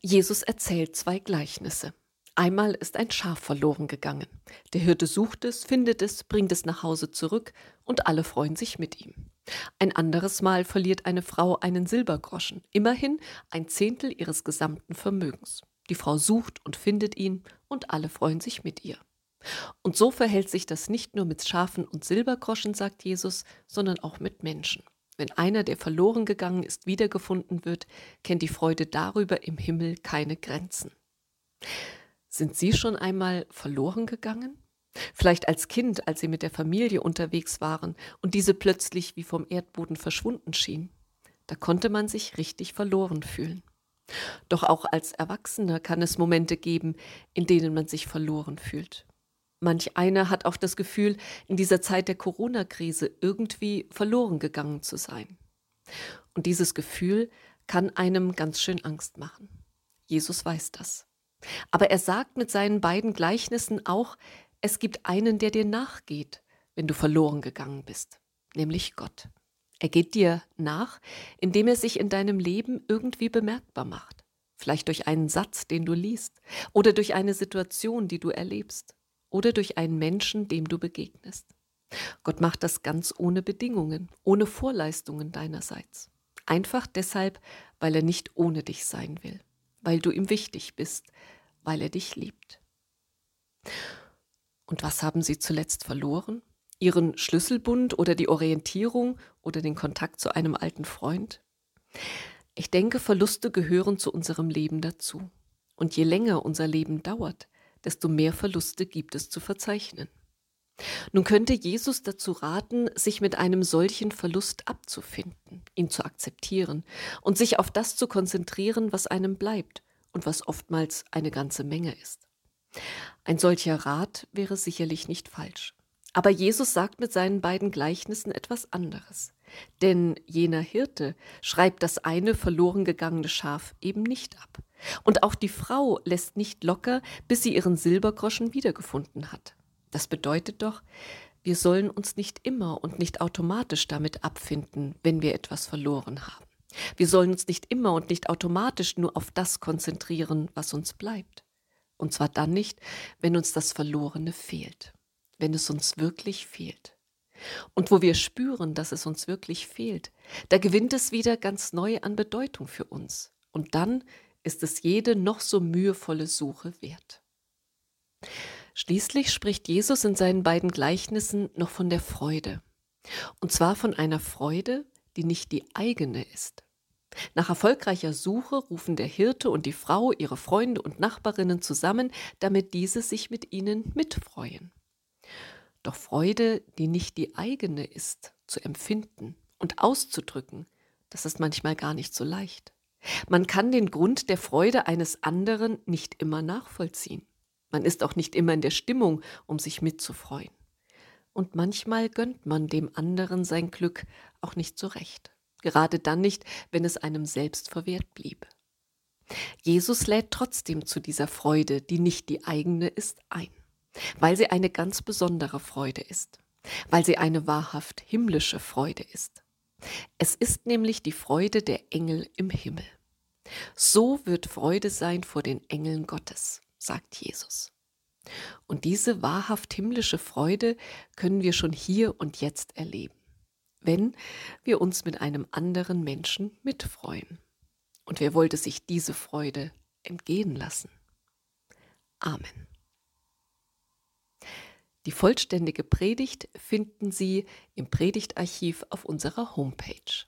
Jesus erzählt zwei Gleichnisse. Einmal ist ein Schaf verloren gegangen. Der Hirte sucht es, findet es, bringt es nach Hause zurück und alle freuen sich mit ihm. Ein anderes Mal verliert eine Frau einen Silbergroschen, immerhin ein Zehntel ihres gesamten Vermögens. Die Frau sucht und findet ihn und alle freuen sich mit ihr. Und so verhält sich das nicht nur mit Schafen und Silbergroschen, sagt Jesus, sondern auch mit Menschen. Wenn einer, der verloren gegangen ist, wiedergefunden wird, kennt die Freude darüber im Himmel keine Grenzen. Sind Sie schon einmal verloren gegangen? Vielleicht als Kind, als Sie mit der Familie unterwegs waren und diese plötzlich wie vom Erdboden verschwunden schien. Da konnte man sich richtig verloren fühlen. Doch auch als Erwachsener kann es Momente geben, in denen man sich verloren fühlt. Manch einer hat auch das Gefühl, in dieser Zeit der Corona-Krise irgendwie verloren gegangen zu sein. Und dieses Gefühl kann einem ganz schön Angst machen. Jesus weiß das. Aber er sagt mit seinen beiden Gleichnissen auch, es gibt einen, der dir nachgeht, wenn du verloren gegangen bist, nämlich Gott. Er geht dir nach, indem er sich in deinem Leben irgendwie bemerkbar macht. Vielleicht durch einen Satz, den du liest, oder durch eine Situation, die du erlebst oder durch einen Menschen, dem du begegnest. Gott macht das ganz ohne Bedingungen, ohne Vorleistungen deinerseits. Einfach deshalb, weil er nicht ohne dich sein will, weil du ihm wichtig bist, weil er dich liebt. Und was haben sie zuletzt verloren? Ihren Schlüsselbund oder die Orientierung oder den Kontakt zu einem alten Freund? Ich denke, Verluste gehören zu unserem Leben dazu. Und je länger unser Leben dauert, desto mehr Verluste gibt es zu verzeichnen. Nun könnte Jesus dazu raten, sich mit einem solchen Verlust abzufinden, ihn zu akzeptieren und sich auf das zu konzentrieren, was einem bleibt und was oftmals eine ganze Menge ist. Ein solcher Rat wäre sicherlich nicht falsch. Aber Jesus sagt mit seinen beiden Gleichnissen etwas anderes. Denn jener Hirte schreibt das eine verloren gegangene Schaf eben nicht ab. Und auch die Frau lässt nicht locker, bis sie ihren Silbergroschen wiedergefunden hat. Das bedeutet doch, wir sollen uns nicht immer und nicht automatisch damit abfinden, wenn wir etwas verloren haben. Wir sollen uns nicht immer und nicht automatisch nur auf das konzentrieren, was uns bleibt. Und zwar dann nicht, wenn uns das Verlorene fehlt, wenn es uns wirklich fehlt. Und wo wir spüren, dass es uns wirklich fehlt, da gewinnt es wieder ganz neu an Bedeutung für uns. Und dann ist es jede noch so mühevolle Suche wert. Schließlich spricht Jesus in seinen beiden Gleichnissen noch von der Freude. Und zwar von einer Freude, die nicht die eigene ist. Nach erfolgreicher Suche rufen der Hirte und die Frau ihre Freunde und Nachbarinnen zusammen, damit diese sich mit ihnen mitfreuen. Doch Freude, die nicht die eigene ist, zu empfinden und auszudrücken, das ist manchmal gar nicht so leicht. Man kann den Grund der Freude eines anderen nicht immer nachvollziehen. Man ist auch nicht immer in der Stimmung, um sich mitzufreuen. Und manchmal gönnt man dem anderen sein Glück auch nicht so recht. Gerade dann nicht, wenn es einem selbst verwehrt blieb. Jesus lädt trotzdem zu dieser Freude, die nicht die eigene ist, ein weil sie eine ganz besondere Freude ist, weil sie eine wahrhaft himmlische Freude ist. Es ist nämlich die Freude der Engel im Himmel. So wird Freude sein vor den Engeln Gottes, sagt Jesus. Und diese wahrhaft himmlische Freude können wir schon hier und jetzt erleben, wenn wir uns mit einem anderen Menschen mitfreuen. Und wer wollte sich diese Freude entgehen lassen? Amen. Die vollständige Predigt finden Sie im Predigtarchiv auf unserer Homepage.